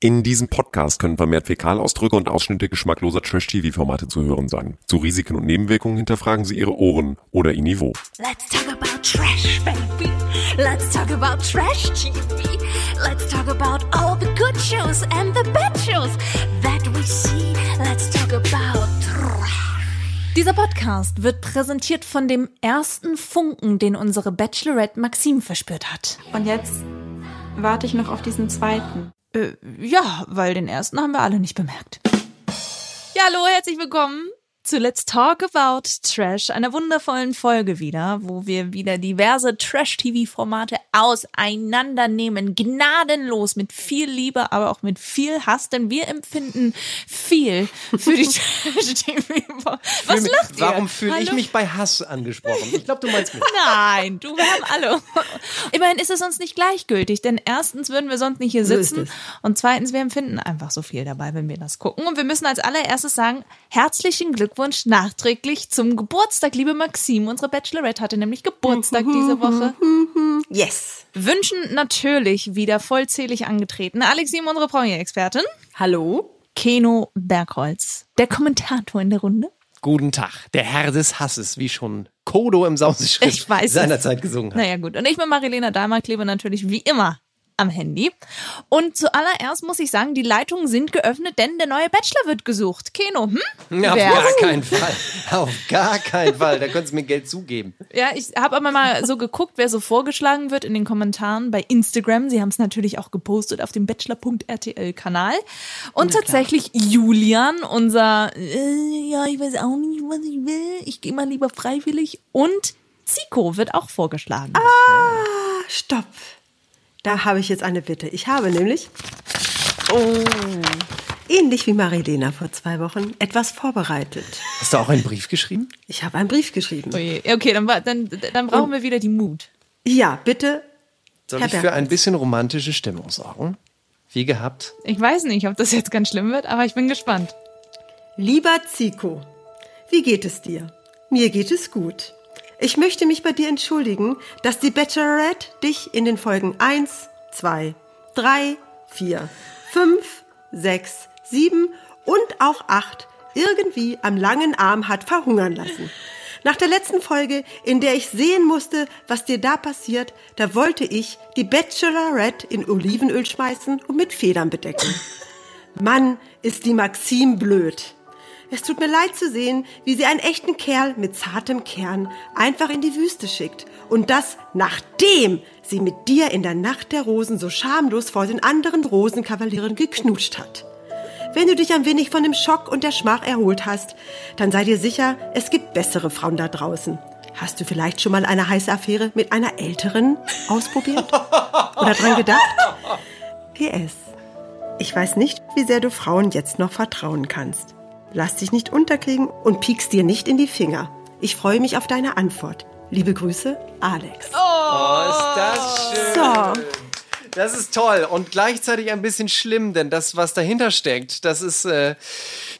In diesem Podcast können vermehrt Fäkalausdrücke und Ausschnitte geschmackloser Trash-TV-Formate zu hören sein. Zu Risiken und Nebenwirkungen hinterfragen Sie Ihre Ohren oder Ihr Niveau. Let's talk about trash, baby. Let's talk about trash TV. Let's talk about all the good shows and the bad shows that we see. Let's talk about trash. Dieser Podcast wird präsentiert von dem ersten Funken, den unsere Bachelorette Maxim verspürt hat. Und jetzt warte ich noch auf diesen zweiten. Äh, ja, weil den ersten haben wir alle nicht bemerkt. Ja, hallo, herzlich willkommen zu Let's Talk About Trash, einer wundervollen Folge wieder, wo wir wieder diverse Trash-TV-Formate auseinandernehmen. Gnadenlos, mit viel Liebe, aber auch mit viel Hass, denn wir empfinden viel für die Trash-TV. Was Fühl lacht mich, ihr? Warum fühle ich mich bei Hass angesprochen? Ich glaube, du meinst mich. Nein, du, wir haben alle. Immerhin ist es uns nicht gleichgültig, denn erstens würden wir sonst nicht hier sitzen und zweitens, wir empfinden einfach so viel dabei, wenn wir das gucken. Und wir müssen als allererstes sagen, herzlichen Glückwunsch nachträglich zum Geburtstag, liebe Maxim. Unsere Bachelorette hatte nämlich Geburtstag diese Woche. Yes. Wünschen natürlich wieder vollzählig angetreten. Alexim, unsere Premier-Expertin. Hallo? Keno Bergholz, der Kommentator in der Runde. Guten Tag, der Herr des Hasses, wie schon Kodo im Sauseschritt Ich weiß es. seinerzeit gesungen hat. Naja, gut. Und ich bin Marilena Dahlmer, klebe natürlich wie immer am Handy. Und zuallererst muss ich sagen, die Leitungen sind geöffnet, denn der neue Bachelor wird gesucht. Keno, hm? Ja, auf Wer? gar keinen Fall. Auf gar keinen Fall. Da könntest du mir Geld zugeben. Ja, ich habe aber mal so geguckt, wer so vorgeschlagen wird in den Kommentaren bei Instagram. Sie haben es natürlich auch gepostet auf dem Bachelor.rtl-Kanal. Und tatsächlich Julian, unser, äh, ja, ich weiß auch nicht, was ich will. Ich gehe mal lieber freiwillig. Und Zico wird auch vorgeschlagen. Stopp. Da habe ich jetzt eine Bitte. Ich habe nämlich, oh, ähnlich wie Marilena vor zwei Wochen, etwas vorbereitet. Hast du auch einen Brief geschrieben? Ich habe einen Brief geschrieben. Oje. Ja, Okay, dann, dann, dann brauchen wir wieder die Mut. Ja, bitte. Soll Herr ich für ein bisschen romantische Stimmung sorgen? Wie gehabt. Ich weiß nicht, ob das jetzt ganz schlimm wird, aber ich bin gespannt. Lieber Zico, wie geht es dir? Mir geht es gut. Ich möchte mich bei dir entschuldigen, dass die Bachelorette dich in den Folgen 1, 2, 3, 4, 5, 6, 7 und auch 8 irgendwie am langen Arm hat verhungern lassen. Nach der letzten Folge, in der ich sehen musste, was dir da passiert, da wollte ich die Bachelorette in Olivenöl schmeißen und mit Federn bedecken. Mann, ist die Maxim blöd. Es tut mir leid zu sehen, wie sie einen echten Kerl mit zartem Kern einfach in die Wüste schickt. Und das nachdem sie mit dir in der Nacht der Rosen so schamlos vor den anderen Rosenkavalieren geknutscht hat. Wenn du dich ein wenig von dem Schock und der Schmach erholt hast, dann sei dir sicher, es gibt bessere Frauen da draußen. Hast du vielleicht schon mal eine heiße Affäre mit einer älteren ausprobiert? Oder dran gedacht? PS. Ich weiß nicht, wie sehr du Frauen jetzt noch vertrauen kannst. Lass dich nicht unterkriegen und piekst dir nicht in die Finger. Ich freue mich auf deine Antwort. Liebe Grüße, Alex. Oh, ist das schön. So, Das ist toll und gleichzeitig ein bisschen schlimm, denn das, was dahinter steckt, das ist, äh,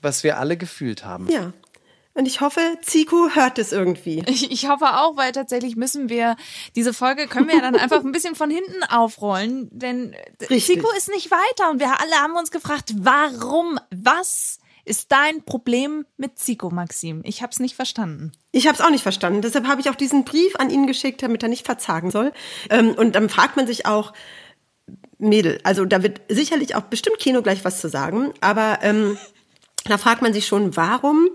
was wir alle gefühlt haben. ja. Und ich hoffe, Zico hört es irgendwie. Ich, ich hoffe auch, weil tatsächlich müssen wir, diese Folge können wir ja dann einfach ein bisschen von hinten aufrollen, denn Richtig. Zico ist nicht weiter und wir alle haben uns gefragt, warum, was ist dein Problem mit Zico, Maxim? Ich habe es nicht verstanden. Ich habe es auch nicht verstanden. Deshalb habe ich auch diesen Brief an ihn geschickt, damit er nicht verzagen soll. Ähm, und dann fragt man sich auch, Mädel, also da wird sicherlich auch bestimmt Kino gleich was zu sagen, aber ähm, da fragt man sich schon, warum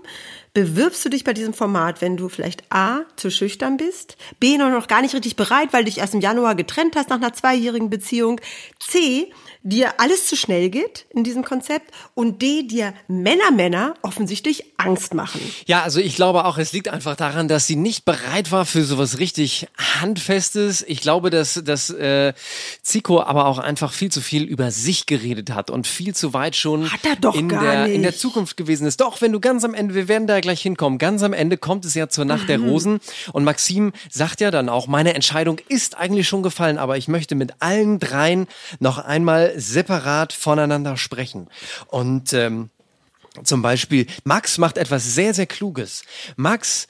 bewirbst du dich bei diesem Format, wenn du vielleicht A, zu schüchtern bist, B, noch, noch gar nicht richtig bereit, weil du dich erst im Januar getrennt hast nach einer zweijährigen Beziehung, C, dir alles zu schnell geht in diesem Konzept und D, dir Männer, Männer offensichtlich Angst machen. Ja, also ich glaube auch, es liegt einfach daran, dass sie nicht bereit war für sowas richtig Handfestes. Ich glaube, dass, dass äh, Zico aber auch einfach viel zu viel über sich geredet hat und viel zu weit schon in, der, in der nicht. Zukunft gewesen ist. Doch, wenn du ganz am Ende, wir werden da gleich hinkommen, ganz am Ende kommt es ja zur Nacht Mhm. der Rosen und Maxim sagt ja dann auch, meine Entscheidung ist eigentlich schon gefallen, aber ich möchte mit allen dreien noch einmal separat voneinander sprechen. Und ähm, zum Beispiel, Max macht etwas sehr, sehr Kluges. Max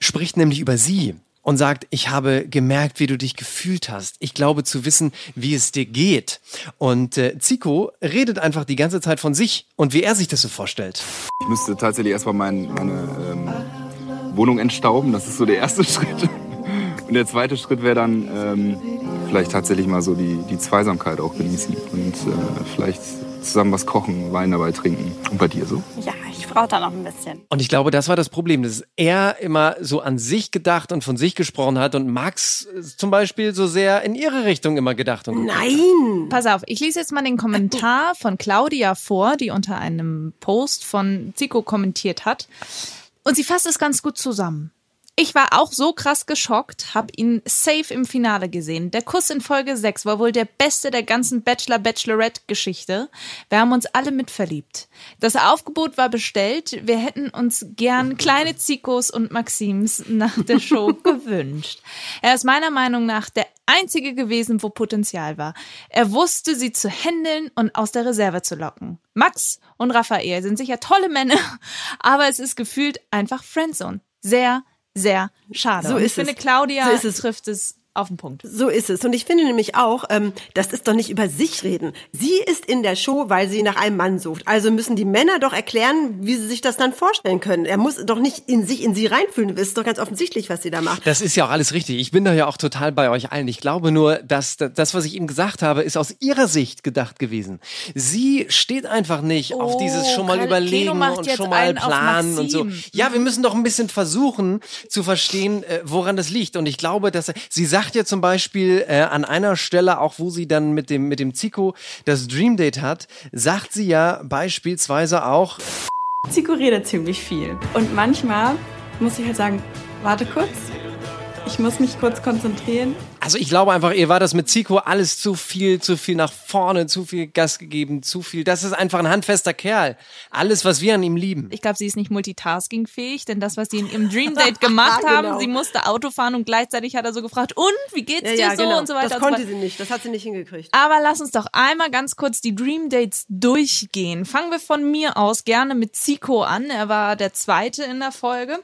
spricht nämlich über sie und sagt, ich habe gemerkt, wie du dich gefühlt hast. Ich glaube zu wissen, wie es dir geht. Und äh, Zico redet einfach die ganze Zeit von sich und wie er sich das so vorstellt. Ich müsste tatsächlich erstmal mein, meine ähm, Wohnung entstauben. Das ist so der erste Schritt. Und der zweite Schritt wäre dann ähm, vielleicht tatsächlich mal so die, die Zweisamkeit auch genießen und äh, vielleicht zusammen was kochen, Wein dabei trinken. Und bei dir so? Ja, ich brauche da noch ein bisschen. Und ich glaube, das war das Problem, dass er immer so an sich gedacht und von sich gesprochen hat und Max zum Beispiel so sehr in ihre Richtung immer gedacht und geguckt hat. Nein! Pass auf, ich lese jetzt mal den Kommentar von Claudia vor, die unter einem Post von Zico kommentiert hat. Und sie fasst es ganz gut zusammen. Ich war auch so krass geschockt, hab ihn safe im Finale gesehen. Der Kuss in Folge 6 war wohl der beste der ganzen Bachelor-Bachelorette-Geschichte. Wir haben uns alle mitverliebt. Das Aufgebot war bestellt. Wir hätten uns gern kleine Zikos und Maxims nach der Show gewünscht. Er ist meiner Meinung nach der einzige gewesen, wo Potenzial war. Er wusste, sie zu händeln und aus der Reserve zu locken. Max und Raphael sind sicher tolle Männer, aber es ist gefühlt einfach Friendzone. Sehr, sehr schade. So Und ich ist finde, es. Claudia So ist es. trifft es auf den Punkt. So ist es. Und ich finde nämlich auch, ähm, das ist doch nicht über sich reden. Sie ist in der Show, weil sie nach einem Mann sucht. Also müssen die Männer doch erklären, wie sie sich das dann vorstellen können. Er muss doch nicht in sich, in sie reinfühlen. Das ist doch ganz offensichtlich, was sie da macht. Das ist ja auch alles richtig. Ich bin da ja auch total bei euch allen. Ich glaube nur, dass das, was ich eben gesagt habe, ist aus ihrer Sicht gedacht gewesen. Sie steht einfach nicht auf Oh, dieses schon mal überlegen und schon mal auf planen und so. Ja, wir müssen doch ein bisschen versuchen zu verstehen, äh, woran das liegt. Und ich glaube, dass sie sagt ja zum Beispiel äh, an einer Stelle, auch wo sie dann mit dem mit dem Zico das Dream Date hat, sagt sie ja beispielsweise auch, Zico redet ziemlich viel. Und manchmal muss ich halt sagen, warte kurz. Ich muss mich kurz konzentrieren. Also ich glaube einfach, ihr war das mit Zico alles zu viel, zu viel nach vorne, zu viel Gas gegeben, zu viel. Das ist einfach ein handfester Kerl. Alles, was wir an ihm lieben. Ich glaube, sie ist nicht multitaskingfähig, denn das, was sie in ihrem Dream Date gemacht haben, Genau. sie musste Auto fahren und gleichzeitig hat er so gefragt, und wie geht's dir so und so weiter. genau. Das und so konnte weiter. sie nicht. Das hat sie nicht hingekriegt. Aber lass uns doch einmal ganz kurz die Dream Dates durchgehen. Fangen wir von mir aus gerne mit Zico an. Er war der zweite in der Folge.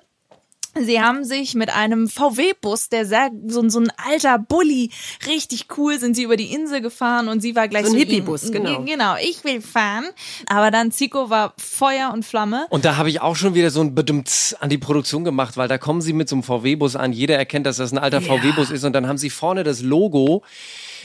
Sie haben sich mit einem VW-Bus, der sehr, so, ein- so ein alter Bulli, richtig cool, sind sie über die Insel gefahren und sie war gleich So ein so Hippie-Bus, genau. Genau, ich will fahren. Aber dann Zico war Feuer und Flamme. Und da habe ich auch schon wieder so ein Bedumts an die Produktion gemacht, weil da kommen sie mit so einem VW-Bus an. Jeder erkennt, dass das ein alter VW-Bus ist. Und dann haben sie vorne das Logo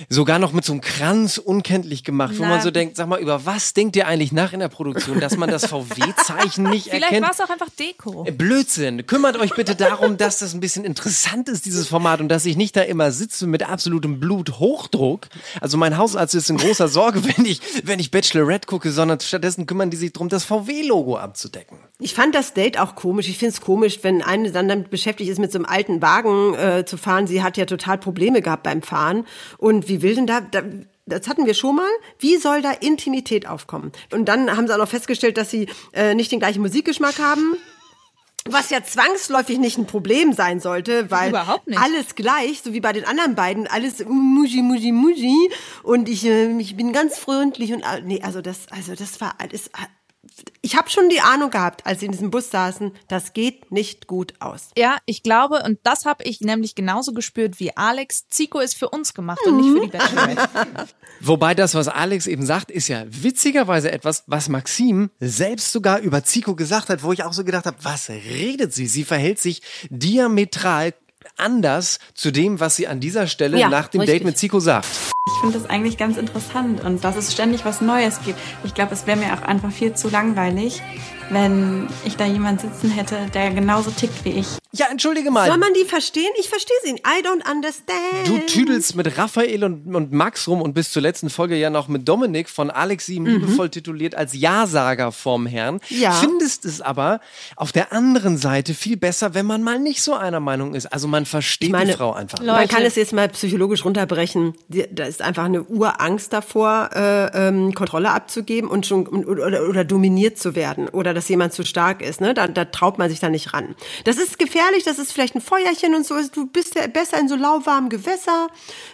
sogar noch mit so einem Kranz unkenntlich gemacht, wo Na. man so denkt, sag mal, über was denkt ihr eigentlich nach in der Produktion, dass man das VW-Zeichen nicht Vielleicht erkennt? war es auch einfach Deko. Äh, Blödsinn. Kümmert euch bitte darum, dass das ein bisschen interessant ist, dieses Format, und dass ich nicht da immer sitze mit absolutem Bluthochdruck. Also mein Hausarzt ist in großer Sorge, wenn ich, wenn ich Bachelorette gucke, sondern stattdessen kümmern die sich darum, das VW-Logo abzudecken. Ich fand das Date auch komisch. Ich finde es komisch, wenn eine dann damit beschäftigt ist, mit so einem alten Wagen äh, zu fahren. Sie hat ja total Probleme gehabt beim Fahren. Und wie will denn da, da das hatten wir schon mal. Wie soll da Intimität aufkommen? Und dann haben sie auch noch festgestellt, dass sie äh, nicht den gleichen Musikgeschmack haben. Was ja zwangsläufig nicht ein Problem sein sollte, weil Überhaupt nicht. alles gleich, so wie bei den anderen beiden, alles muji, muji, muji. Und ich, äh, ich bin ganz freundlich und all- nee, also das, also das war alles. Ich habe schon die Ahnung gehabt, als sie in diesem Bus saßen, das geht nicht gut aus. Ja, ich glaube, und das habe ich nämlich genauso gespürt wie Alex. Zico ist für uns gemacht und nicht für die Bachelorette. Wobei das, was Alex eben sagt, ist ja witzigerweise etwas, was Maxim selbst sogar über Zico gesagt hat, wo ich auch so gedacht habe, was redet sie? Sie verhält sich diametral anders zu dem, was sie an dieser Stelle Ja, nach dem richtig. Date mit Zico sagt. Ich finde das eigentlich ganz interessant und dass es ständig was Neues gibt. Ich glaube, es wäre mir auch einfach viel zu langweilig, wenn ich da jemand sitzen hätte, der genauso tickt wie ich. Ja, entschuldige mal. Soll man die verstehen? Ich verstehe sie. nicht. I don't understand. Du tüdelst mit Raphael und, und Max rum und bis zur letzten Folge ja noch mit Dominik von Alex ihm liebevoll tituliert als Ja-Sager vom Herrn. Mhm. Ja. Findest es aber auf der anderen Seite viel besser, wenn man mal nicht so einer Meinung ist. Also man versteht meine, die Frau einfach. Leute. Man kann es jetzt mal psychologisch runterbrechen. Da ist einfach eine Urangst davor, äh, ähm, Kontrolle abzugeben und schon oder, oder dominiert zu werden oder dass jemand zu stark ist. Ne? Da, da traut man sich da nicht ran. Das ist gefährlich. Das ist vielleicht ein Feuerchen und so. Du bist ja besser in so lauwarmen Gewässer.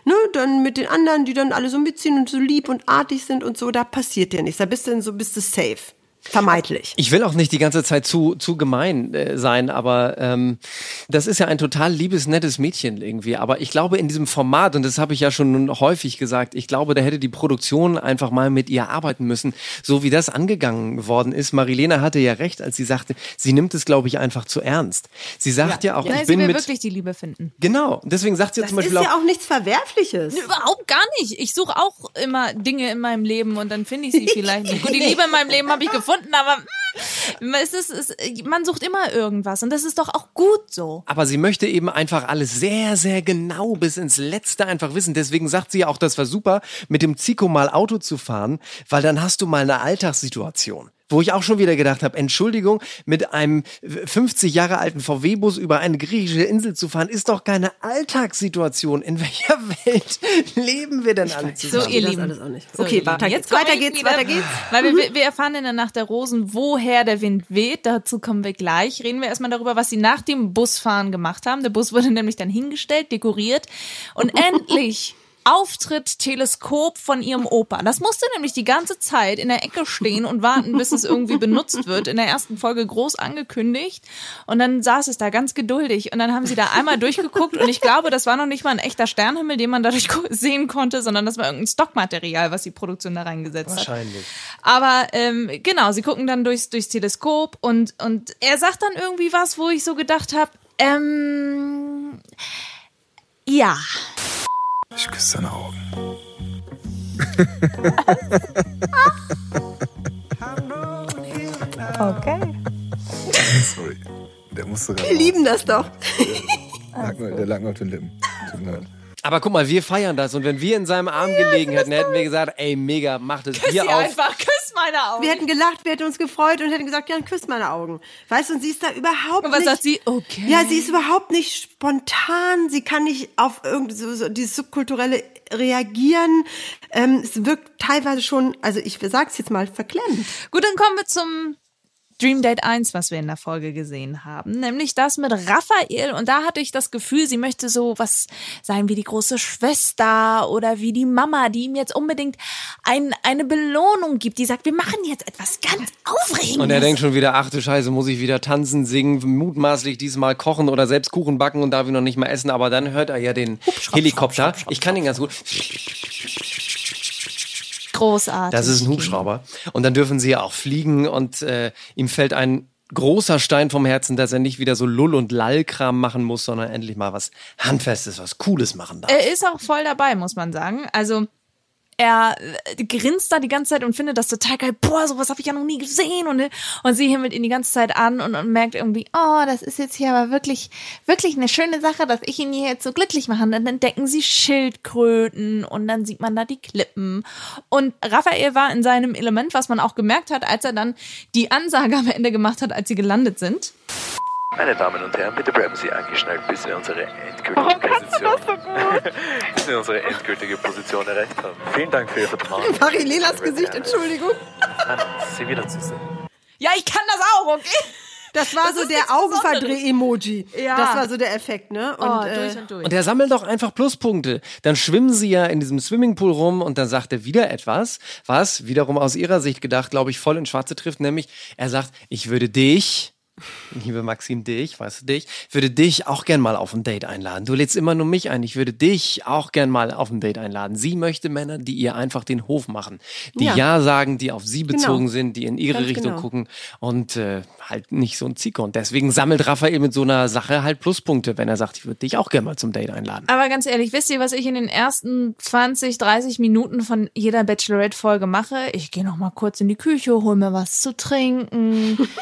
Ne? Dann mit den anderen, die dann alle so mitziehen und so lieb und artig sind und so. Da passiert dir nichts. Da bist du in so bist du safe. Vermeidlich. Ich will auch nicht die ganze Zeit zu, zu gemein äh, sein, aber ähm, das ist ja ein total liebes, nettes Mädchen irgendwie. Aber ich glaube, in diesem Format, und das habe ich ja schon häufig gesagt, ich glaube, da hätte die Produktion einfach mal mit ihr arbeiten müssen, so wie das angegangen worden ist. Marilena hatte ja recht, als sie sagte, sie nimmt es, glaube ich, einfach zu ernst. Sie sagt ja, auch, Nein, ich bin will mit. wirklich die Liebe finden. Genau, deswegen sagt sie ja Das zum ist Beispiel ja auch. auch nichts Verwerfliches. Überhaupt gar nicht. Ich suche auch immer Dinge in meinem Leben und dann finde ich sie vielleicht nicht. Gut, die Liebe in meinem Leben habe ich gefunden, aber mm, es ist, es, man sucht immer irgendwas und das ist doch auch gut so. Aber sie möchte eben einfach alles sehr, sehr genau bis ins Letzte einfach wissen. Deswegen sagt sie ja auch, das war super, mit dem Zico mal Auto zu fahren, weil dann hast du mal eine Alltagssituation. Wo ich auch schon wieder gedacht habe, Entschuldigung, mit einem 50 Jahre alten VW-Bus über eine griechische Insel zu fahren, ist doch keine Alltagssituation. In welcher Welt leben wir denn alle zusammen? So, ihr Lieben. alles auch nicht. So, Okay, weiter Jetzt geht's, weiter ich geht's, wieder, weiter geht's. Weil wir, wir erfahren in der Nacht der Rosen, woher der Wind weht. Dazu kommen wir gleich. Reden wir erstmal darüber, was sie nach dem Busfahren gemacht haben. Der Bus wurde nämlich dann hingestellt, dekoriert und endlich Auftritt Teleskop von ihrem Opa. Das musste nämlich die ganze Zeit in der Ecke stehen und warten, bis es irgendwie benutzt wird. In der ersten Folge groß angekündigt. Und dann saß es da ganz geduldig. Und dann haben sie da einmal durchgeguckt. Und ich glaube, das war noch nicht mal ein echter Sternhimmel, den man dadurch sehen konnte, sondern das war irgendein Stockmaterial, was die Produktion da reingesetzt hat. Wahrscheinlich. Aber ähm, genau, sie gucken dann durchs, durchs Teleskop und, und er sagt dann irgendwie was, wo ich so gedacht habe, ähm, ja. Ich küsse deine Augen. Okay. Sorry. Der musste Wir lieben das doch. Lag mir- Der lag mir auf den Lippen. Tut mir leid. Aber guck mal, wir feiern das. Und wenn wir in seinem Arm gelegen hätten, hätten wir gesagt, ey, mega, mach das Bier Sie auf. einfach, küss meine Augen. Wir hätten gelacht, wir hätten uns gefreut und hätten gesagt, ja, küsst meine Augen. Weißt du, und sie ist da überhaupt und was nicht... sagt sie? Okay. Ja, sie ist überhaupt nicht spontan. Sie kann nicht auf irgendwie so, so dieses subkulturelle reagieren. Ähm, es wirkt teilweise schon, also ich sag's jetzt mal, verklemmt. Gut, dann kommen wir zum Dream Date 1, was wir in der Folge gesehen haben, nämlich das mit Raphael. Und da hatte ich das Gefühl, sie möchte so was sein wie die große Schwester oder wie die Mama, die ihm jetzt unbedingt ein, eine Belohnung gibt, die sagt, wir machen jetzt etwas ganz Aufregendes. Und er denkt schon wieder, ach du Scheiße, muss ich wieder tanzen, singen, mutmaßlich diesmal kochen oder selbst Kuchen backen und darf ich noch nicht mal essen. Aber dann hört er ja den Helikopter. Ich kann ihn ganz gut. Großartig. Das ist ein Hubschrauber. Und dann dürfen sie ja auch fliegen und äh, ihm fällt ein großer Stein vom Herzen, dass er nicht wieder so Lull- und Lallkram machen muss, sondern endlich mal was Handfestes, was Cooles machen darf. Er ist auch voll dabei, muss man sagen. Also er äh, grinst da die ganze Zeit und findet das total geil. Boah, sowas habe ich ja noch nie gesehen. Und, und sie himmelt ihn die ganze Zeit an und, und merkt irgendwie, oh, das ist jetzt hier aber wirklich, wirklich eine schöne Sache, dass ich ihn hier jetzt so glücklich mache. Und dann entdecken sie Schildkröten und dann sieht man da die Klippen. Und Raphael war in seinem Element, was man auch gemerkt hat, als er dann die Ansage am Ende gemacht hat, als sie gelandet sind. Meine Damen und Herren, bitte bleiben Sie angeschnallt, bis wir unsere endgültige Position, bis wir unsere endgültige Position erreicht haben. Vielen Dank für Ihr Vertrauen. Marilenas Gesicht, Entschuldigung. Sie wiederzusehen. Ja, ich kann das auch, okay? Das war so ist der. Augenverdreh-Emoji. Ja. Das war so der Effekt, ne? Und, Oh, äh, durch und durch. Und er sammelt doch einfach Pluspunkte. Dann schwimmen sie ja in diesem Swimmingpool rum und dann sagt er wieder etwas, was wiederum aus ihrer Sicht gedacht, glaube ich, voll ins Schwarze trifft, nämlich er sagt, ich würde dich, liebe Maxim, dich, weißt du dich, würde dich auch gern mal auf ein Date einladen. Du lädst immer nur mich ein, ich würde dich auch gern mal auf ein Date einladen. Sie möchte Männer, die ihr einfach den Hof machen, die ja, Ja. sagen, die auf sie bezogen Genau. sind, die in ihre Ganz Richtung genau. gucken und äh, halt nicht so ein Zicker. Und deswegen sammelt Raphael mit so einer Sache halt Pluspunkte, wenn er sagt, ich würde dich auch gern mal zum Date einladen. Aber ganz ehrlich, wisst ihr, was ich in den ersten 20, 30 Minuten von jeder Bachelorette-Folge mache? Ich gehe noch mal kurz in die Küche, hol mir was zu trinken,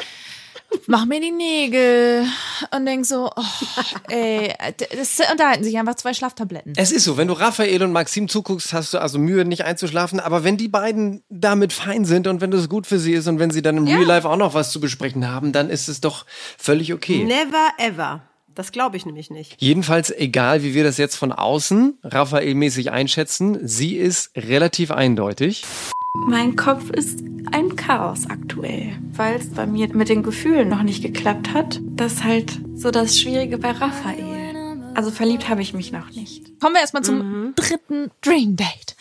mach mir die Nägel und denk so, oh, ey, das unterhalten sich einfach zwei Schlaftabletten. Es ist so, wenn du Raphael und Maxim zuguckst, hast du also Mühe, nicht einzuschlafen. Aber wenn die beiden damit fein sind und wenn das gut für sie ist und wenn sie dann im Ja. Real Life auch noch was zu besprechen haben, dann ist es doch völlig okay. Never ever. Das glaube ich nämlich nicht. Jedenfalls, egal wie wir das jetzt von außen Raphael-mäßig einschätzen, sie ist relativ eindeutig. Mein Kopf ist ein Chaos aktuell, weil es bei mir mit den Gefühlen noch nicht geklappt hat. Das ist halt so das Schwierige bei Raphael. Also verliebt habe ich mich noch nicht. Kommen wir erstmal zum dritten Dream Date.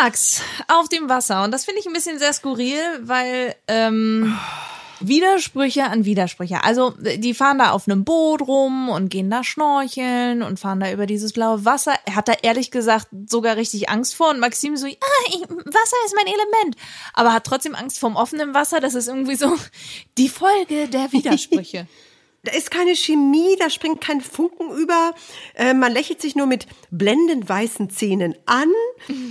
Max auf dem Wasser. Und das finde ich ein bisschen sehr skurril, weil ähm, Widersprüche an Widersprüche. Also die fahren da auf einem Boot rum und gehen da schnorcheln und fahren da über dieses blaue Wasser. Er hat da ehrlich gesagt sogar richtig Angst vor. Und Maxim so, ah, ich, Wasser ist mein Element. Aber hat trotzdem Angst vorm offenen Wasser. Das ist irgendwie so die Folge der Widersprüche. Da ist keine Chemie, da springt kein Funken über. Äh, man lächelt sich nur mit blendend weißen Zähnen an,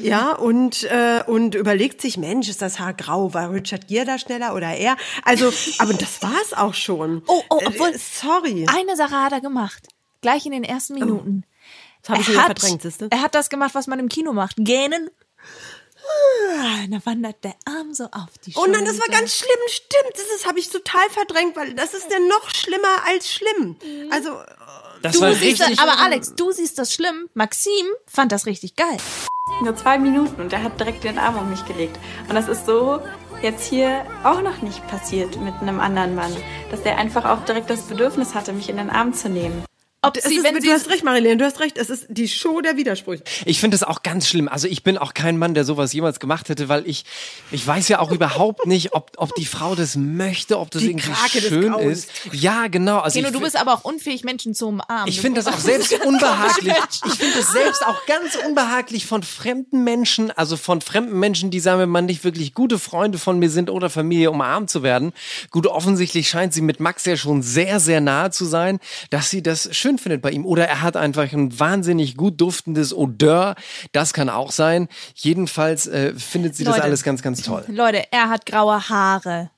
ja, und, äh, und überlegt sich, Mensch, ist das Haar grau? War Richard Gere da schneller oder er? Also, aber das war's auch schon. Oh, oh, obwohl, Äh, sorry. Eine Sache hat er gemacht. Gleich in den ersten Minuten. Das habe ich er hat, verdrängt, siehste? er hat das gemacht, was man im Kino macht. Gähnen. Ah, Da wandert der Arm so auf die Oh Schulter. nein, das war ganz schlimm, stimmt. Das ist, habe ich total verdrängt, weil das ist ja noch schlimmer als schlimm. Also, Das Du war siehst richtig. das, aber Alex, du siehst das schlimm. Maxim fand das richtig geil. Nur zwei Minuten und er hat direkt den Arm um mich gelegt. Und das ist so jetzt hier auch noch nicht passiert mit einem anderen Mann, dass der einfach auch direkt das Bedürfnis hatte, mich in den Arm zu nehmen. Ob sie, ist, wenn du sie hast recht, Marilene, du hast recht. Es ist die Show der Widersprüche. Ich finde das auch ganz schlimm. Also ich bin auch kein Mann, der sowas jemals gemacht hätte, weil ich, ich weiß ja auch überhaupt nicht, ob, ob die Frau das möchte, ob das Die irgendwie Krake schön ist. Ja, genau. Also Keno, ich du bist aber auch unfähig, Menschen zu umarmen. Ich finde das auch selbst unbehaglich. Ich finde das selbst auch ganz unbehaglich von fremden Menschen, also von fremden Menschen, die sagen wir mal nicht wirklich gute Freunde von mir sind oder Familie, umarmt zu werden. Gut, offensichtlich scheint sie mit Max ja schon sehr, sehr nahe zu sein, dass sie das schön findet bei ihm. Oder er hat einfach ein wahnsinnig gut duftendes Odeur. Das kann auch sein. Jedenfalls äh, findet sie das Leute. alles ganz, ganz toll. Leute, er hat graue Haare.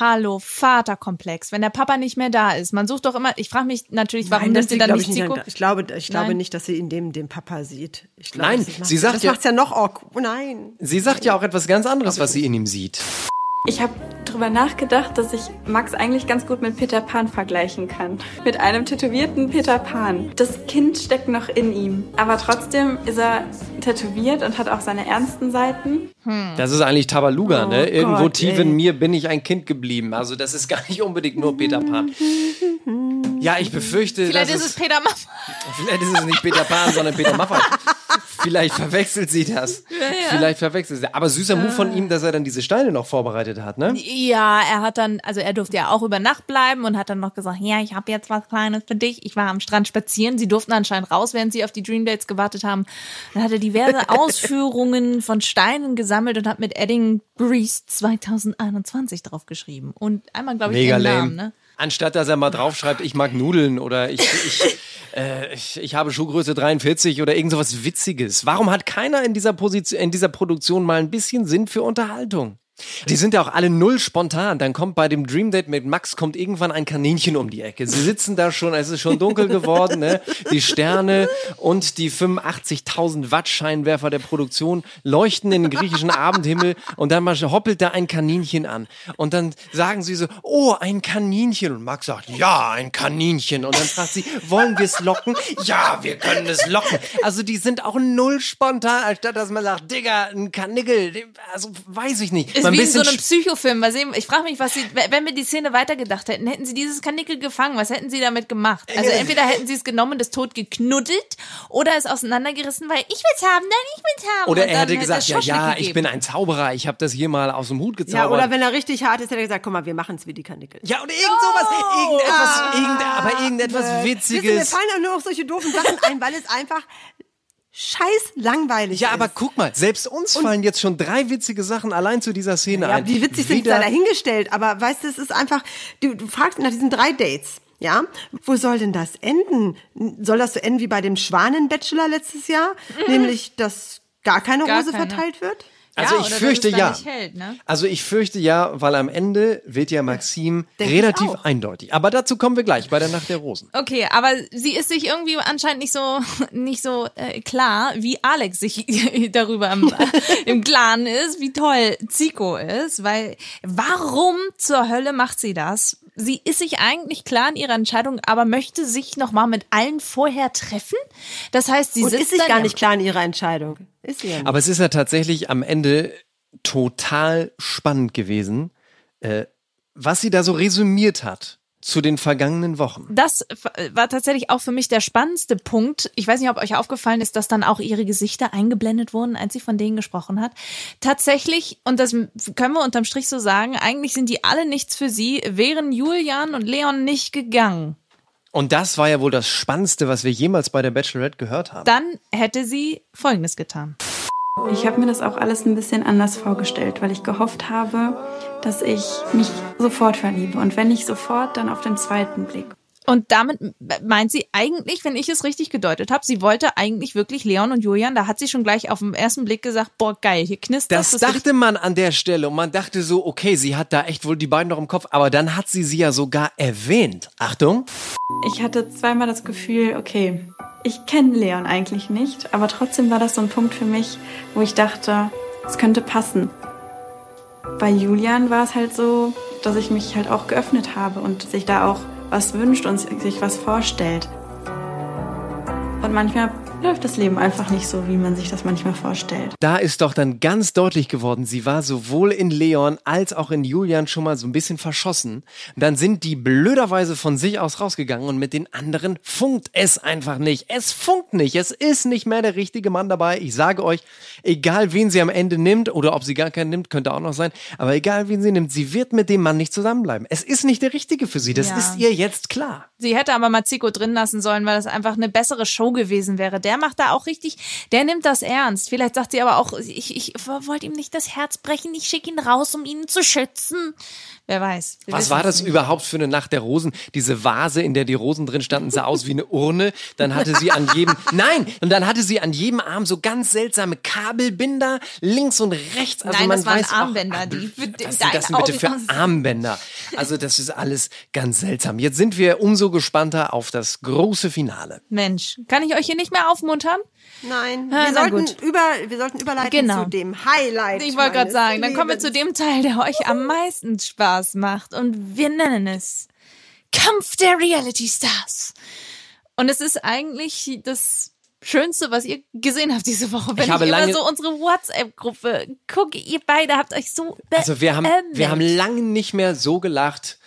Hallo, Vaterkomplex. Wenn der Papa nicht mehr da ist, man sucht doch immer. Ich frage mich natürlich, warum Nein, das sie dann glaub nicht ich, Zico? nicht. Ich glaube, ich glaube nicht, dass sie in dem den Papa sieht. Ich glaube, Nein, das macht's- sie sagt das ja- macht's ja noch awkward. Nein. Sie sagt ja auch etwas ganz anderes, was sie in ihm sieht. Ich habe darüber nachgedacht, dass ich Max eigentlich ganz gut mit Peter Pan vergleichen kann. Mit einem tätowierten Peter Pan. Das Kind steckt noch in ihm. Aber trotzdem ist er tätowiert und hat auch seine ernsten Seiten. Das ist eigentlich Tabaluga, ne? Irgendwo Oh Gott, tief ey. in mir bin ich ein Kind geblieben. Also das ist gar nicht unbedingt nur Peter Pan. Ja, ich befürchte, Vielleicht dass ist es Peter Maff. vielleicht ist es nicht Peter Pan, sondern Peter Maffay. Vielleicht verwechselt sie das. Vielleicht verwechselt sie. Aber süßer Move von ihm, dass er dann diese Steine noch vorbereitet hat, ne? Ja, er hat dann, also er durfte ja auch über Nacht bleiben und hat dann noch gesagt, ja, ich habe jetzt was Kleines für dich. Ich war am Strand spazieren. Sie durften anscheinend raus, während sie auf die Dream Dates gewartet haben. Dann hat er diverse Ausführungen von Steinen gesammelt und hat mit Edding Grease 2021 draufgeschrieben. Und einmal, glaube ich, Mega ihren. Namen, ne? Anstatt dass er mal draufschreibt, ich mag Nudeln oder ich, ich, äh, ich, ich habe Schuhgröße 43 oder irgend sowas Witziges. Warum hat keiner in dieser Position, in dieser Produktion mal ein bisschen Sinn für Unterhaltung? Die sind ja auch alle null spontan. Dann kommt bei dem Dream Date mit Max kommt irgendwann ein Kaninchen um die Ecke. Sie sitzen da schon, es ist schon dunkel geworden, ne? Die Sterne und die 85.000 Watt Scheinwerfer der Produktion leuchten in den griechischen Abendhimmel und dann hoppelt da ein Kaninchen an. Und dann sagen sie so, oh, ein Kaninchen. Und Max sagt, ja, ein Kaninchen. Und dann fragt sie, wollen wir es locken? Ja, wir können es locken. Also die sind auch null spontan, anstatt dass man sagt, Digga, ein Kanickel. Also weiß ich nicht. Ein wie in so einem Psychofilm. Mal sehen, ich frage mich, was sie, wenn wir die Szene weitergedacht hätten, hätten sie dieses Kanickel gefangen. Was hätten sie damit gemacht? Also entweder hätten sie es genommen, das tot geknuddelt oder es auseinandergerissen, weil ich will's haben, nein, ich will's haben. Oder er hätte gesagt, es ja, ja, ich bin ein Zauberer, ich habe das hier mal aus dem Hut Ja, gezaubert. oder wenn er richtig hart ist, hätte er gesagt, guck mal, wir machen es wie die Kanickel. ja, oder irgend sowas, irgendetwas, irgend, aber irgendetwas Wisst ihr, mir Witziges. fallen auch nur noch solche doofen Sachen ein, weil es einfach scheiß langweilig Ja, ist. aber guck mal, selbst uns fallen jetzt schon drei witzige Sachen allein zu dieser Szene Ja, ein. die witzig sind, sei dahingestellt. Aber weißt du, es ist einfach, du, du fragst nach diesen drei Dates. Ja, wo soll denn das enden? Soll das so enden wie bei dem Schwanen-Bachelor letztes Jahr? Nämlich, dass gar keine Mhm. Gar Rose keine. verteilt wird? Also Ja, ich fürchte ja. hält, ne? Also ich fürchte ja, weil am Ende wird ja Maxim Denk relativ eindeutig. Aber dazu kommen wir gleich bei der Nacht der Rosen. Okay, aber sie ist sich irgendwie anscheinend nicht so nicht so äh, klar, wie Alex sich darüber im, im Klaren ist, wie toll Zico ist, weil warum zur Hölle macht sie das? Sie ist sich eigentlich klar in ihrer Entscheidung, aber möchte sich noch mal mit allen vorher treffen. Das heißt, sie Und sitzt ist sich gar nicht klar in ihrer Entscheidung. Ist sie ja nicht. Aber es ist ja tatsächlich am Ende total spannend gewesen, äh, was sie da so resümiert hat. Zu den vergangenen Wochen. Das war tatsächlich auch für mich der spannendste Punkt. Ich weiß nicht, ob euch aufgefallen ist, dass dann auch ihre Gesichter eingeblendet wurden, als sie von denen gesprochen hat. Tatsächlich, und das können wir unterm Strich so sagen, eigentlich sind die alle nichts für sie, wären Julian und Leon nicht gegangen. Und das war ja wohl das Spannendste, was wir jemals bei der Bachelorette gehört haben. Dann hätte sie Folgendes getan. Ich habe mir das auch alles ein bisschen anders vorgestellt, weil ich gehofft habe, dass ich mich sofort verliebe. Und wenn nicht sofort, dann auf den zweiten Blick. Und damit meint sie eigentlich, wenn ich es richtig gedeutet habe, sie wollte eigentlich wirklich Leon und Julian, da hat sie schon gleich auf den ersten Blick gesagt, boah, geil, hier knistert das. Das dachte man an der Stelle und man dachte so, okay, sie hat da echt wohl die beiden noch im Kopf, aber dann hat sie sie ja sogar erwähnt. Achtung. Ich hatte zweimal das Gefühl, okay, ich kenne Leon eigentlich nicht, aber trotzdem war das so ein Punkt für mich, wo ich dachte, es könnte passen. Bei Julian war es halt so, dass ich mich halt auch geöffnet habe und sich da auch was wünscht und sich was vorstellt. Und manchmal läuft das Leben einfach nicht so, wie man sich das manchmal vorstellt. Da ist doch dann ganz deutlich geworden, sie war sowohl in Leon als auch in Julian schon mal so ein bisschen verschossen. Dann sind die blöderweise von sich aus rausgegangen und mit den anderen funkt es einfach nicht. Es funkt nicht. Es ist nicht mehr der richtige Mann dabei. Ich sage euch, egal wen sie am Ende nimmt oder ob sie gar keinen nimmt, könnte auch noch sein. Aber egal wen sie nimmt, sie wird mit dem Mann nicht zusammenbleiben. Es ist nicht der richtige für sie. Das ja. ist ihr jetzt klar. Sie hätte aber Maziko drin lassen sollen, weil das einfach eine bessere Show gewesen wäre. Der macht da auch richtig, der nimmt das ernst. Vielleicht sagt sie aber auch, ich, ich wollte ihm nicht das Herz brechen, ich schicke ihn raus, um ihn zu schützen. Wer weiß. Was war das nicht. überhaupt für eine Nacht der Rosen? Diese Vase, in der die Rosen drin standen, sah aus wie eine Urne. Dann hatte sie an jedem, nein, und dann hatte sie an jedem Arm so ganz seltsame Kabelbinder links und rechts. Also nein, man das waren weiß Armbänder. Auch, die für was sind das denn bitte für Armbänder? Also das ist alles ganz seltsam. Jetzt sind wir umso gespannter auf das große Finale. Mensch, kann ich euch hier nicht mehr aufmuntern? Nein, wir, ah, sollten, über, wir sollten überleiten genau. zu dem Highlight. Ich wollte gerade sagen, dann kommen wir zu dem Teil, der euch am meisten Spaß macht. Und wir nennen es Kampf der Reality Stars. Und es ist eigentlich das Schönste, was ihr gesehen habt diese Woche. Wenn ich, habe ich lange so unsere WhatsApp-Gruppe gucke, ihr beide habt euch so Also wir haben, wir haben lange nicht mehr so gelacht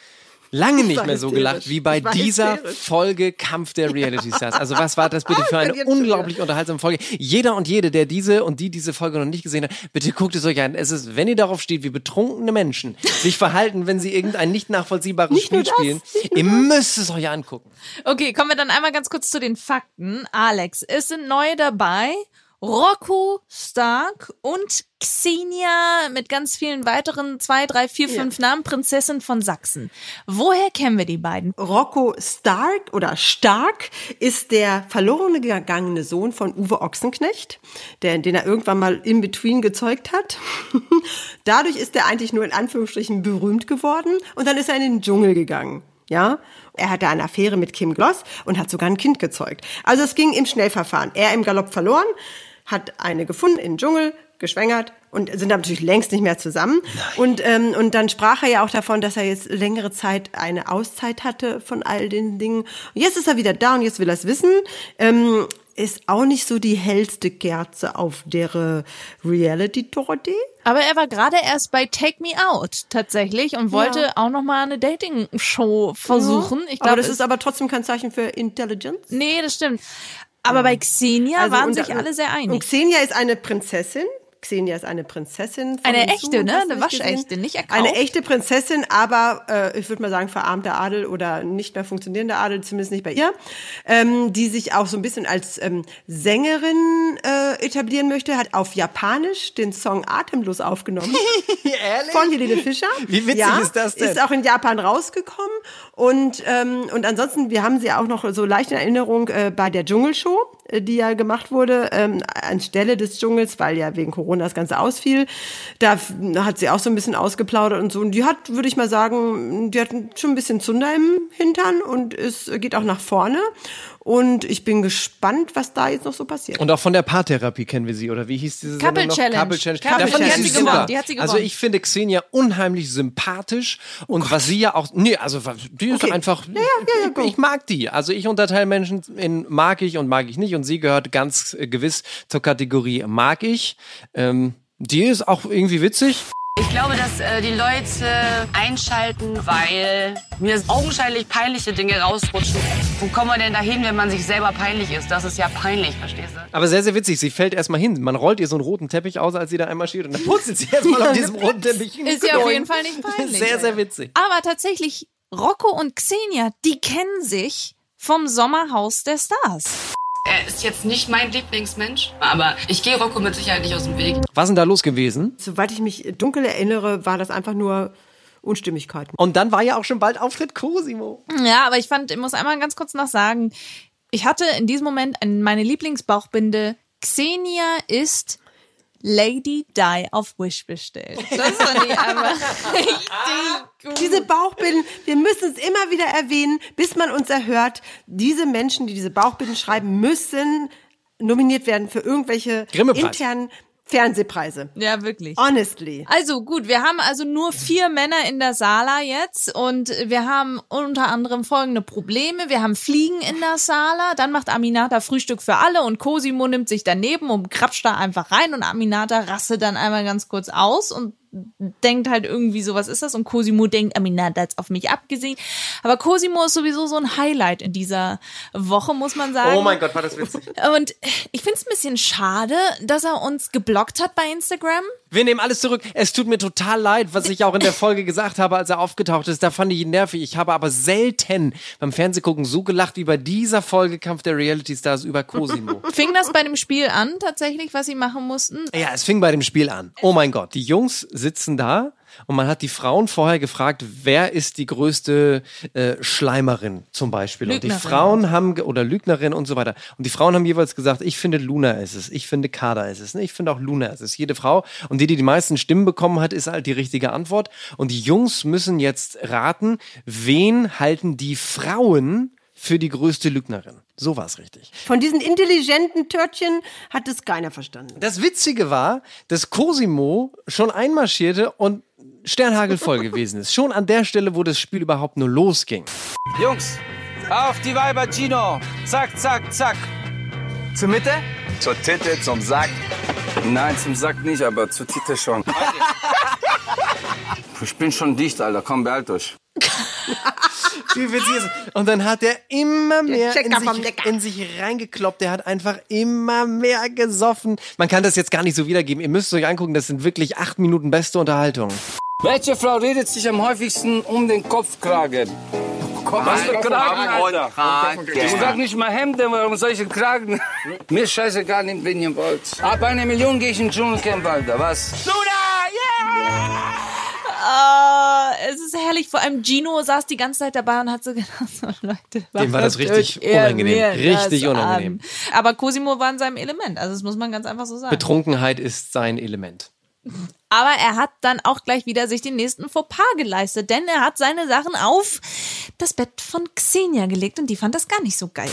lange nicht mehr so gelacht wie bei dieser Folge Kampf der Reality Stars. Also was war das bitte für eine unglaublich unterhaltsame Folge? Jeder und jede, der diese und die diese Folge noch nicht gesehen hat, bitte guckt es euch an. Es ist, wenn ihr darauf steht, wie betrunkene Menschen sich verhalten, wenn sie irgendein nicht nachvollziehbares nicht Spiel spielen, ihr müsst es euch angucken. Okay, kommen wir dann einmal ganz kurz zu den Fakten. Alex, es sind neue dabei. Rocco Stark und Xenia mit ganz vielen weiteren zwei, drei, vier, fünf ja. Namen, Prinzessin von Sachsen. Woher kennen wir die beiden? Rocco Stark oder Stark ist der verlorene gegangene Sohn von Uwe Ochsenknecht, der, den er irgendwann mal in between gezeugt hat. Dadurch ist er eigentlich nur in Anführungsstrichen berühmt geworden und dann ist er in den Dschungel gegangen. Ja, er hatte eine Affäre mit Kim Gloss und hat sogar ein Kind gezeugt. Also es ging im Schnellverfahren. Er im Galopp verloren, hat eine gefunden im Dschungel, geschwängert und sind natürlich längst nicht mehr zusammen. Und, ähm, und dann sprach er ja auch davon, dass er jetzt längere Zeit eine Auszeit hatte von all den Dingen. Und jetzt ist er wieder da und jetzt will er es wissen. Ähm, ist auch nicht so die hellste Kerze auf der Reality-Torte. Aber er war gerade erst bei Take Me Out tatsächlich und wollte ja. auch noch mal eine Dating-Show versuchen. Ja. Ich glaub, aber das ist aber trotzdem kein Zeichen für Intelligence. Nee, das stimmt. Aber bei Xenia also waren sich alle sehr einig. Und Xenia ist eine Prinzessin, Xenia ist eine Prinzessin. Eine echte, ne? Eine waschechte, nicht erkauft. Eine echte Prinzessin, aber äh, ich würde mal sagen verarmter Adel oder nicht mehr funktionierender Adel, zumindest nicht bei ihr, ähm, die sich auch so ein bisschen als ähm, Sängerin äh, etablieren möchte, hat auf Japanisch den Song Atemlos aufgenommen. Ehrlich? Von Helene Fischer. Wie witzig ja, ist das denn? Ist auch in Japan rausgekommen und ähm, und ansonsten, wir haben sie auch noch so leicht in Erinnerung äh, bei der Dschungelshow, äh, die ja gemacht wurde ähm, anstelle des Dschungels, weil ja wegen Corona das Ganze ausfiel. Da hat sie auch so ein bisschen ausgeplaudert und so. Und die hat, würde ich mal sagen, die hat schon ein bisschen Zunder im Hintern und es geht auch nach vorne. Und ich bin gespannt, was da jetzt noch so passiert. Und auch von der Paartherapie kennen wir sie, oder wie hieß diese Couple Sendung Challenge. Couple Challenge. Couple Davon Challenge. ist sie Die super. hat sie gewonnen. Also ich finde Xenia unheimlich sympathisch und oh was sie ja auch, nee, also die ist Okay. einfach, Ja, ja, ja, ja, go. ich mag die. Also ich unterteile Menschen in mag ich und mag ich nicht und sie gehört ganz äh, gewiss zur Kategorie mag ich. Ähm, die ist auch irgendwie witzig. Ich glaube, dass äh, die Leute einschalten, weil mir augenscheinlich peinliche Dinge rausrutschen. Wo kommen wir denn dahin, wenn man sich selber peinlich ist? Das ist ja peinlich, verstehst du? Aber sehr, sehr witzig. Sie fällt erstmal hin. Man rollt ihr so einen roten Teppich aus, als sie da einmal steht. Und dann putzelt sie erstmal auf diesem roten Teppich. Ist ja auf jeden Fall nicht peinlich. Sehr, sehr witzig. Aber tatsächlich, Rocco und Xenia, die kennen sich vom Sommerhaus der Stars. Er ist jetzt nicht mein Lieblingsmensch, aber ich gehe Rocco mit Sicherheit nicht aus dem Weg. Was ist denn da los gewesen? Soweit ich mich dunkel erinnere, war das einfach nur Unstimmigkeiten. Und dann war ja auch schon bald Auftritt Cosimo. Ja, aber ich fand, ich muss einmal ganz kurz noch sagen, ich hatte in diesem Moment ein- meine Lieblingsbauchbinde. Xenia ist Lady Di auf Wish bestellt. Das fand ich einfach richtig gut. Diese Bauchbinden, wir müssen es immer wieder erwähnen, bis man uns erhört. Diese Menschen, die diese Bauchbinden schreiben, müssen nominiert werden für irgendwelche internen Fernsehpreise. Ja, wirklich. Honestly. Also gut, wir haben also nur vier Männer in der Sala jetzt und wir haben unter anderem folgende Probleme. Wir haben Fliegen in der Sala, dann macht Aminata Frühstück für alle und Cosimo nimmt sich daneben und krapscht da einfach rein und Aminata rastet dann einmal ganz kurz aus und denkt halt irgendwie so, was ist das? Und Cosimo denkt, Aminata hat's auf mich abgesehen. Aber Cosimo ist sowieso so ein Highlight in dieser Woche, muss man sagen. Oh mein Gott, war das witzig. Und ich find's ein bisschen schade, dass er uns geblockt hat bei Instagram. Wir nehmen alles zurück. Es tut mir total leid, was ich auch in der Folge gesagt habe, als er aufgetaucht ist. Da fand ich ihn nervig. Ich habe aber selten beim Fernsehgucken so gelacht wie bei dieser Folge Kampf der Reality Stars über Cosimo. Fing das bei dem Spiel an, tatsächlich, was sie machen mussten? Ja, es fing bei dem Spiel an. Oh mein Gott, die Jungs sitzen da und man hat die Frauen vorher gefragt, wer ist die größte äh, Schleimerin zum Beispiel. Und die Lügnerin. Frauen haben, oder Lügnerin und so weiter. Und die Frauen haben jeweils gesagt, ich finde Luna ist es, ich finde Kada ist es, ne? ich finde auch Luna ist es. Jede Frau. Und die, die die meisten Stimmen bekommen hat, ist halt die richtige Antwort. Und die Jungs müssen jetzt raten, wen halten die Frauen für die größte Lügnerin. So war es richtig. Von diesen intelligenten Törtchen hat es keiner verstanden. Das Witzige war, dass Cosimo schon einmarschierte und Sternhagel voll gewesen ist. Schon an der Stelle, wo das Spiel überhaupt nur losging. Jungs, auf die Weiber Gino. Zack, zack, zack. Zur Mitte? Zur Titte, zum Sack. Nein, zum Sack nicht, aber zur Titte schon. Ich bin schon dicht, Alter. Komm, behalt euch. Und dann hat er immer mehr in sich, in sich reingekloppt. Er hat einfach immer mehr gesoffen. Man kann das jetzt gar nicht so wiedergeben. Ihr müsst es euch angucken, das sind wirklich acht Minuten beste Unterhaltung. Welche Frau redet sich am häufigsten um den Kopfkragen? Was für Kragen, Alter? Ich trag nicht mal Hemden, warum einen Kragen? Mir ist scheißegal, nehmt wen ihr wollt. Ab einer Million gehe ich in den Dschungelcamp, Alter, was? Ah, es ist herrlich. Vor allem Gino saß die ganze Zeit dabei und hat so gedacht, so, Leute, Dem war das richtig unangenehm. Richtig unangenehm. an? Aber Cosimo war in seinem Element. Also das muss man ganz einfach so sagen. Betrunkenheit ist sein Element. Aber er hat dann auch gleich wieder sich den nächsten Fauxpas geleistet, denn er hat seine Sachen auf das Bett von Xenia gelegt und die fand das gar nicht so geil.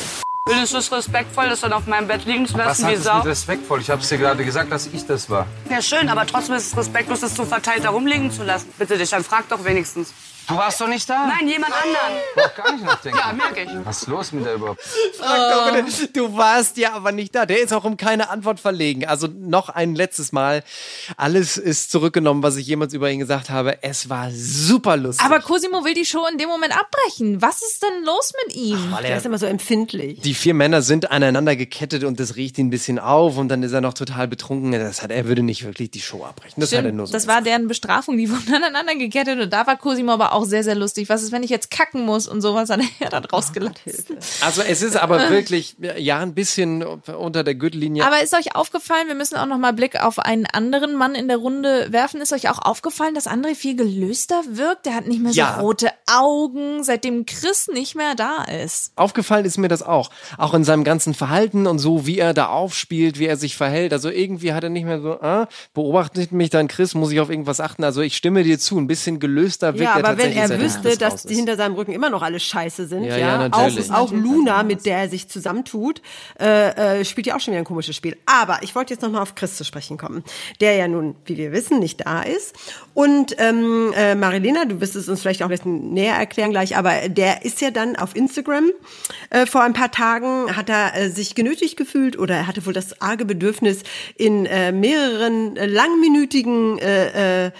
Findest du es respektvoll, das dann auf meinem Bett liegen zu Was lassen hat wie es Sau? mit respektvoll? Ich hab's dir gerade gesagt, dass ich das war. Ja, schön, aber trotzdem ist es respektlos, das so verteilt da rumliegen zu lassen. Bitte dich, dann frag doch wenigstens. Du warst doch nicht da? Nein, jemand anderen. Brauch gar nicht nachdenken. Ja, merke ich. Was ist los mit der überhaupt? Frag doch bitte, Du warst ja aber nicht da. Der ist auch um keine Antwort verlegen. Also noch ein letztes Mal. Alles ist zurückgenommen, was ich jemals über ihn gesagt habe. Es war super lustig. Aber Cosimo will die Show in dem Moment abbrechen. Was ist denn los mit ihm? Weil Der ist immer so empfindlich. die vier Männer sind aneinander gekettet und das riecht ihn ein bisschen auf und dann ist er noch total betrunken. Das hat, er würde nicht wirklich die Show abbrechen. Das hat er nur Stimmt, so. das war deren Bestrafung, die wurden aneinander gekettet und da war Cosimo aber auch sehr, sehr lustig. Was ist, wenn ich jetzt kacken muss und sowas, hat er dann rausgelassen. also es ist aber wirklich, ja, ein bisschen unter der Gürtellinie. Aber ist euch aufgefallen, wir müssen auch noch mal Blick auf einen anderen Mann in der Runde werfen. Ist euch auch aufgefallen, dass André viel gelöster wirkt? Der hat nicht mehr so Ja. rote Augen, seitdem Chris nicht mehr da ist. Aufgefallen ist mir das auch. Auch in seinem ganzen Verhalten und so, wie er da aufspielt, wie er sich verhält. Also irgendwie hat er nicht mehr so, ah, beobachtet mich dann Chris, muss ich auf irgendwas achten. Also ich stimme dir zu, ein bisschen gelöster wirkt Ja, er aber wenn er wüsste, Chris dass die hinter seinem Rücken immer noch alle scheiße sind, Ja, ja, ja, natürlich. auch, auch Luna, mit der er sich zusammentut, äh, äh, spielt ja auch schon wieder ein komisches Spiel. Aber ich wollte jetzt nochmal auf Chris zu sprechen kommen, der ja nun, wie wir wissen, nicht da ist. Und ähm, äh, Marilena, du wirst es uns vielleicht auch ein bisschen näher erklären gleich, aber der ist ja dann auf Instagram äh, vor ein paar Tagen, hat er äh, sich genötigt gefühlt oder er hatte wohl das arge Bedürfnis, in äh, mehreren äh, langminütigen äh, äh,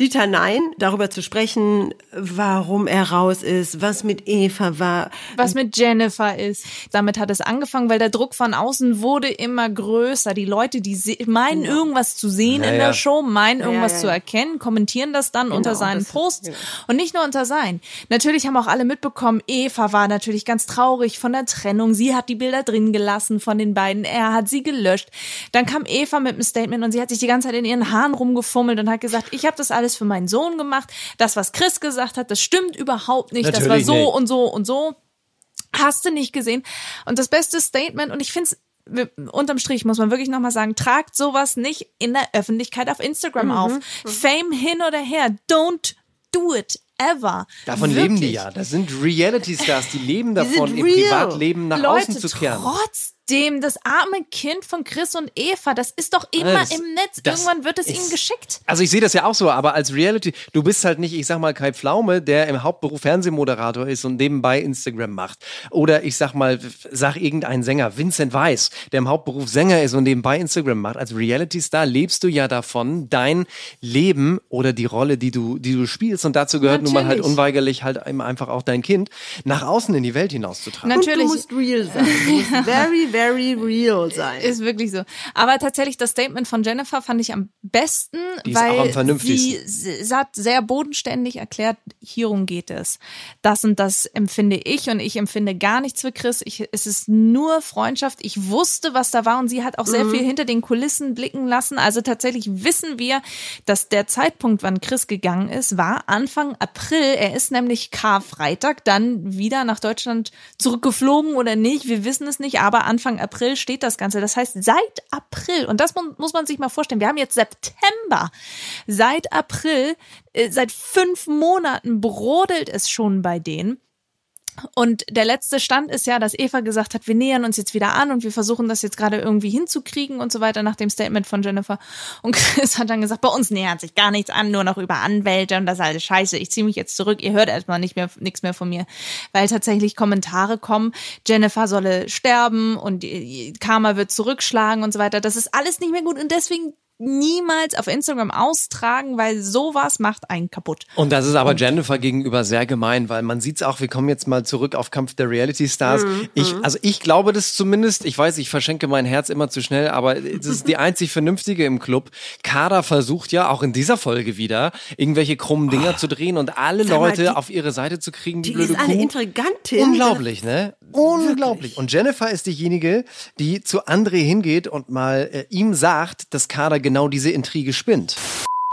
Litaneien, darüber zu sprechen, warum er raus ist, was mit Eva war. Was mit Jennifer ist. Damit hat es angefangen, weil der Druck von außen wurde immer größer. Die Leute, die meinen irgendwas zu sehen Ja, in ja. der Show, meinen irgendwas ja, zu ja. erkennen, kommentieren das dann unter seinen Posts genau. und nicht nur unter seinen. Natürlich haben auch alle mitbekommen, Eva war natürlich ganz traurig von der Trennung. Sie hat die Bilder drin gelassen von den beiden. Er hat sie gelöscht. Dann kam Eva mit einem Statement und sie hat sich die ganze Zeit in ihren Haaren rumgefummelt und hat gesagt, ich habe das alles für meinen Sohn gemacht. Das, was Chris gesagt hat, das stimmt überhaupt nicht. das war Natürlich so nicht. und so und so. Hast du nicht gesehen? Und das beste Statement, und ich finde es unterm Strich muss man wirklich nochmal sagen, tragt sowas nicht in der Öffentlichkeit auf Instagram Mhm. auf. Fame hin oder her. Don't do it ever. Davon leben die Wirklich. ja. Das sind Reality-Stars, die leben davon, real. Privatleben nach Leute, außen zu kehren. trotzdem, das arme Kind von Chris und Eva, das ist doch immer Das- im Netz. Irgendwann wird es ist- ihnen geschickt. Also ich sehe das ja auch so, aber als Reality, du bist halt nicht, ich sag mal, Kai Pflaume, der im Hauptberuf Fernsehmoderator ist und nebenbei Instagram macht. Oder ich sag mal, sag irgendein Sänger, Vincent Weiss, der im Hauptberuf Sänger ist und nebenbei Instagram macht. Als Reality-Star lebst du ja davon, dein Leben oder die Rolle, die du, die du spielst. Und dazu gehört nun mal halt Natürlich. unweigerlich halt eben einfach auch dein Kind nach außen in die Welt hinauszutragen. Und du Natürlich. musst real sein. Du musst very, very real sein. Ist wirklich so. Aber tatsächlich das Statement von Jennifer fand ich am besten, Die ist auch am weil sie, vernünftigsten. sie hat sehr bodenständig erklärt, hierum geht es. Das und das empfinde ich und ich empfinde gar nichts für Chris. Ich, es ist nur Freundschaft. Ich wusste, was da war und sie hat auch sehr viel hinter den Kulissen blicken lassen. Also tatsächlich wissen wir, dass der Zeitpunkt, wann Chris gegangen ist, war Anfang April. Er ist nämlich Karfreitag dann wieder nach Deutschland zurückgeflogen oder nicht. Wir wissen es nicht, aber Anfang April steht das Ganze. Das heißt, seit April, und das mu- muss man sich mal vorstellen, wir haben jetzt September. Seit April, äh, seit fünf Monaten brodelt es schon bei denen. Und der letzte Stand ist ja, dass Eva gesagt hat, wir nähern uns jetzt wieder an und wir versuchen das jetzt gerade irgendwie hinzukriegen und so weiter nach dem Statement von Jennifer. Und Chris hat dann gesagt, bei uns nähert sich gar nichts an, nur noch über Anwälte und das ist alles scheiße. Ich ziehe mich jetzt zurück. Ihr hört erstmal nicht mehr nichts mehr von mir, weil tatsächlich Kommentare kommen, Jennifer solle sterben und äh, Karma wird zurückschlagen und so weiter. Das ist alles nicht mehr gut und deswegen niemals auf Instagram austragen, weil sowas macht einen kaputt. Und das ist aber Jennifer gegenüber sehr gemein, weil man sieht's auch, wir kommen jetzt mal zurück auf Kampf der Reality Stars. Ich, also ich glaube das zumindest, ich weiß, ich verschenke mein Herz immer zu schnell, aber es ist die einzig Vernünftige im Club. Kader versucht ja auch in dieser Folge wieder, irgendwelche krummen Dinger zu drehen und alle mal, Leute die- auf ihre Seite zu kriegen, die, Die blöde ist eine Kuh. Intrigantin. Unglaublich, ne? Unglaublich. Und Jennifer ist diejenige, die zu André hingeht und mal äh, ihm sagt, dass Kader genau diese Intrige spinnt.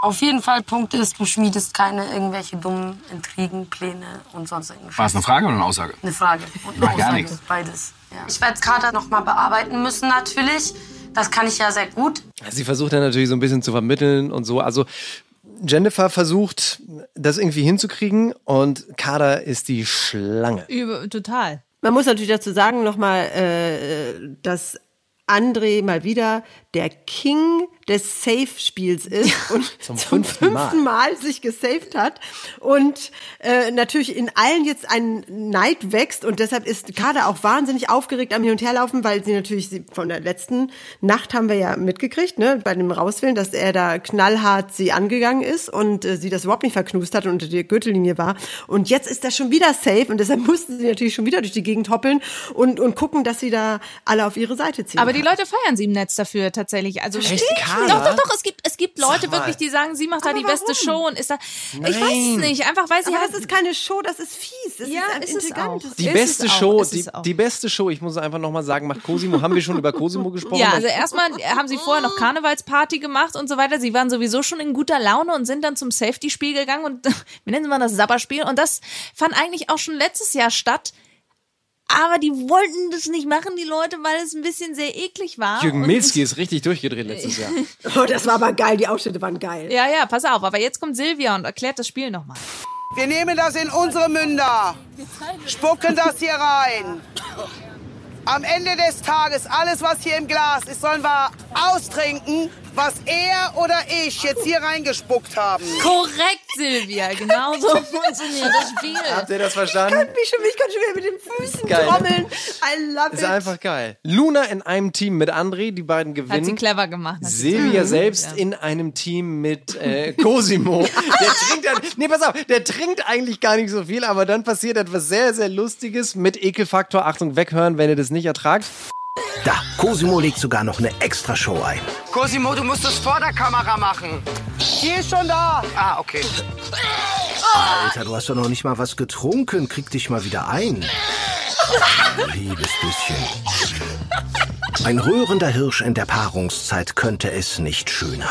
Auf jeden Fall Punkt ist, du schmiedest keine irgendwelche dummen Intrigen, Pläne und sonst irgendwas. War es eine Frage oder eine Aussage? Eine Frage und Nein, eine gar Aussage, nichts. beides. Ja. Ich werde Kater noch mal bearbeiten müssen natürlich. Das kann ich ja sehr gut. Sie versucht dann natürlich so ein bisschen zu vermitteln und so. Also Jennifer versucht, das irgendwie hinzukriegen und Kader ist die Schlange. Über, total. Man muss natürlich dazu sagen nochmal, äh, dass André mal wieder der King des Safe-Spiels ist und Zum zum, fünften fünften Mal. Mal. sich gesaved hat und äh, natürlich in allen jetzt ein Neid wächst und deshalb ist Kader auch wahnsinnig aufgeregt am Hin- und Herlaufen, weil sie natürlich sie, von der letzten Nacht haben wir ja mitgekriegt, ne, bei dem Rauswählen, dass er da knallhart sie angegangen ist und äh, sie das überhaupt nicht verknust hat und unter der Gürtellinie war und jetzt ist er schon wieder safe und deshalb mussten sie natürlich schon wieder durch die Gegend hoppeln und, und gucken, dass sie da alle auf ihre Seite ziehen. Aber die Leute feiern sie im Netz dafür tatsächlich. Also Echt? Kader? Doch, doch, doch. Es gibt, es gibt Leute wirklich, die sagen, sie macht da die beste warum? Show und ist da. Ich weiß es Nein. nicht. Einfach weil sie Aber halt. das ist keine Show, das ist fies. Das Ja, ist, ist es intrigant. auch. Das Die Ist beste es auch, Show, die, es auch. die beste Show, ich muss einfach nochmal sagen, macht Cosimo. Haben wir schon über Cosimo gesprochen? ja, also erstmal haben sie vorher noch Karnevalsparty gemacht und so weiter. Sie waren sowieso schon in guter Laune und sind dann zum Safety-Spiel gegangen und wir nennen mal das Sabberspiel. Und das fand eigentlich auch schon letztes Jahr statt. Aber die wollten das nicht machen, die Leute, weil es ein bisschen sehr eklig war. Jürgen Milski ist richtig durchgedreht letztes Jahr. Oh, das war aber geil. Die Ausschnitte waren geil. Ja, ja, pass auf. Aber jetzt kommt Silvia und erklärt das Spiel nochmal. Wir nehmen das in unsere Münder, spucken das hier rein. Am Ende des Tages, alles was hier im Glas ist, sollen wir austrinken was er oder ich jetzt hier reingespuckt haben. Korrekt, Silvia. Genau so funktioniert das Spiel. Habt ihr das verstanden? Ich kann, mich schon, ich kann schon wieder mit den Füßen Geil, trommeln. I love Ist it. einfach geil. Luna in einem Team mit André, die beiden Hat sie gewinnen. clever gemacht. Silvia Mhm. selbst Ja. in einem Team mit äh, Cosimo. Der trinkt dann, nee, pass auf, der trinkt eigentlich gar nicht so viel, aber dann passiert etwas sehr, sehr Lustiges mit Ekelfaktor. Achtung, weghören, wenn ihr das nicht ertragt. Da, Cosimo legt sogar noch eine Extra-Show ein. Cosimo, du musst das vor der Kamera machen. Die ist schon da. Ah, okay. Alter, du hast doch noch nicht mal was getrunken. Krieg dich mal wieder ein. Liebes bisschen. Ein rührender Hirsch in der Paarungszeit könnte es nicht schöner.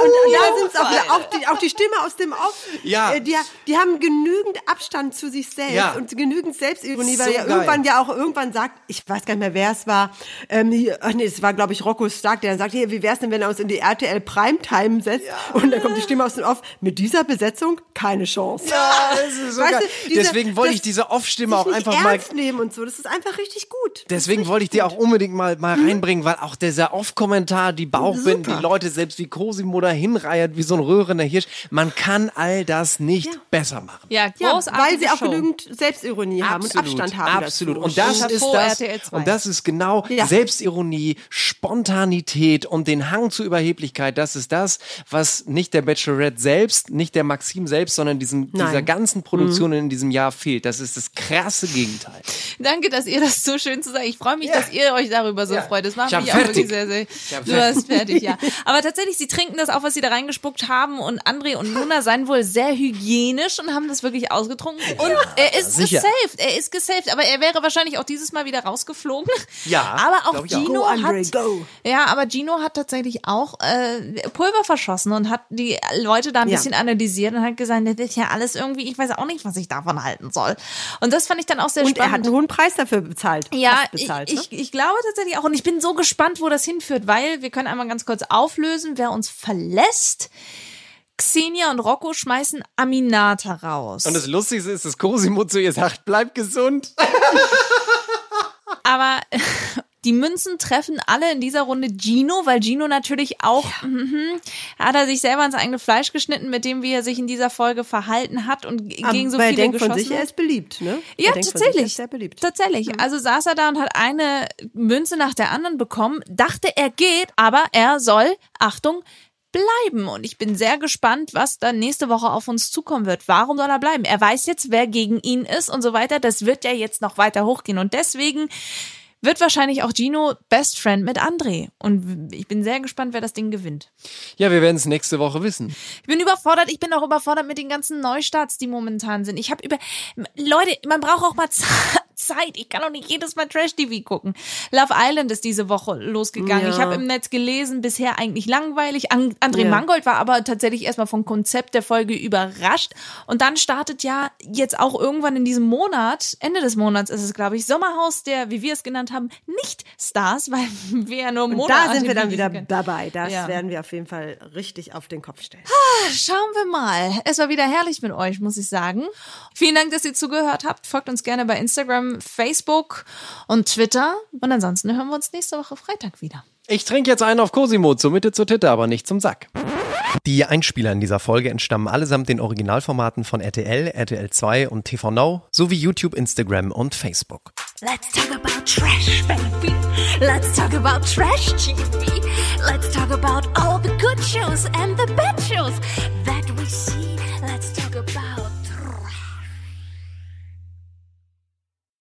Und da sind es auch, auch, die, auch die Stimme aus dem Off. Ja. Äh, Die, die haben genügend Abstand zu sich selbst Ja. und genügend Selbstironie, So weil ja geil. irgendwann ja auch irgendwann sagt, ich weiß gar nicht mehr, wer es war. Ähm, hier, ach nee, es war, glaube ich, Rocco Stark, der dann sagt, hier, wie wär's denn, wenn er uns in die RTL Primetime setzt? Und dann kommt die Stimme aus dem Off, mit dieser Besetzung keine Chance. Ja, das ist so Weißt geil. du, diese- Deswegen wollte ich diese Off-Stimme auch nicht einfach mal ernst nehmen und so. Das ist einfach richtig gut. Deswegen wollte ich die auch unbedingt mal, mal reinbringen, weil auch dieser Off-Kommentar, die Bauchbinden, Super. die Leute selbst wie Cosimo da hinreiert, wie so ein röhrender Hirsch. Man kann all das nicht besser machen. Ja, Ja, großartige weil sie auch Show. genügend Selbstironie haben und Abstand haben. Absolut. Dazu. Und das ist das. RTL 2. Und das ist genau Ja. Selbstironie, Spontanität und den Hang zur Überheblichkeit. Das ist das, was nicht der Bachelorette selbst, nicht der Maxim selbst, sondern diesem, Nein. dieser ganzen Produktion in diesem Jahr fehlt. Das ist das krasse Gegenteil. Danke, dass ihr das so schön zu sagen. Ich freue mich, dass ihr euch darüber so Ja. freut. Das macht mich auch wirklich sehr, sehr. Du hast fertig, ja. Aber tatsächlich, sie trinken das auch, was sie da reingespuckt haben. Und André und Luna seien wohl sehr hygienisch und haben das wirklich ausgetrunken. Und er ist sicher. gesaved. Er ist gesaved. Aber er wäre wahrscheinlich auch dieses Mal wieder rausgeflogen. Ja, Aber auch ich auch. Gino Go, André, hat. go. Ja, aber Gino hat tatsächlich auch äh, Pulver verschossen und hat die Leute da ein Ja. bisschen analysiert und hat gesagt, das ist ja alles irgendwie, ich weiß auch nicht, was ich davon halten soll. Und das fand ich dann auch sehr Und spannend. er hat einen hohen Preis dafür bezahlt. Ja, bezahlt, ich, ne? ich, ich glaube tatsächlich auch. Und ich bin so gespannt, wo das hinführt, weil wir können einmal ganz kurz auflösen, wer uns verlässt. Xenia und Rocco schmeißen Aminata raus. Und das Lustigste ist, dass Cosimo zu ihr sagt, bleib gesund. Aber die Münzen treffen alle in dieser Runde Gino, weil Gino natürlich auch, mhm, hat er sich selber ins eigene Fleisch geschnitten, mit dem wie er sich in dieser Folge verhalten hat und g- gegen so Aber er viele denkt geschossen von sich, er ist beliebt, ne? Ja, sich, tatsächlich. sehr beliebt. Tatsächlich. Also saß er da und hat eine Münze nach der anderen bekommen, dachte, er geht, aber er soll, Achtung, bleiben. Und ich bin sehr gespannt, was dann nächste Woche auf uns zukommen wird. Warum soll er bleiben? Er weiß jetzt, wer gegen ihn ist und so weiter. Das wird ja jetzt noch weiter hochgehen. Und deswegen wird wahrscheinlich auch Gino Best Friend mit André. Und ich bin sehr gespannt, wer das Ding gewinnt. Ja, wir werden es nächste Woche wissen. Ich bin überfordert. Ich bin auch überfordert mit den ganzen Neustarts, die momentan sind. Ich habe über Leute, man braucht auch mal Zeit. Ich kann doch nicht jedes Mal Trash TV gucken. Love Island ist diese Woche losgegangen. Ja. Ich habe im Netz gelesen, bisher eigentlich langweilig. An André Ja. Mangold war aber tatsächlich erstmal vom Konzept der Folge überrascht. Und dann startet ja jetzt auch irgendwann in diesem Monat, Ende des Monats ist es, glaube ich, Sommerhaus der, wie wir es genannt haben, nicht Stars, weil wir ja nur Monate da sind wir dann wieder kennen. dabei. Das Ja. werden wir auf jeden Fall richtig auf den Kopf stellen. Schauen wir mal. Es war wieder herrlich mit euch, muss ich sagen. Vielen Dank, dass ihr zugehört habt. Folgt uns gerne bei Instagram, Facebook und Twitter. Und ansonsten hören wir uns nächste Woche Freitag wieder. Ich trinke jetzt einen auf Cosimo, zur Mitte, zur Titte, aber nicht zum Sack. Die Einspieler in dieser Folge entstammen allesamt den Originalformaten von RTL, RTL 2 und TV Now sowie YouTube, Instagram und Facebook. Let's talk about trash, baby. Let's talk about trash TV. Let's talk about all the good shows and the bad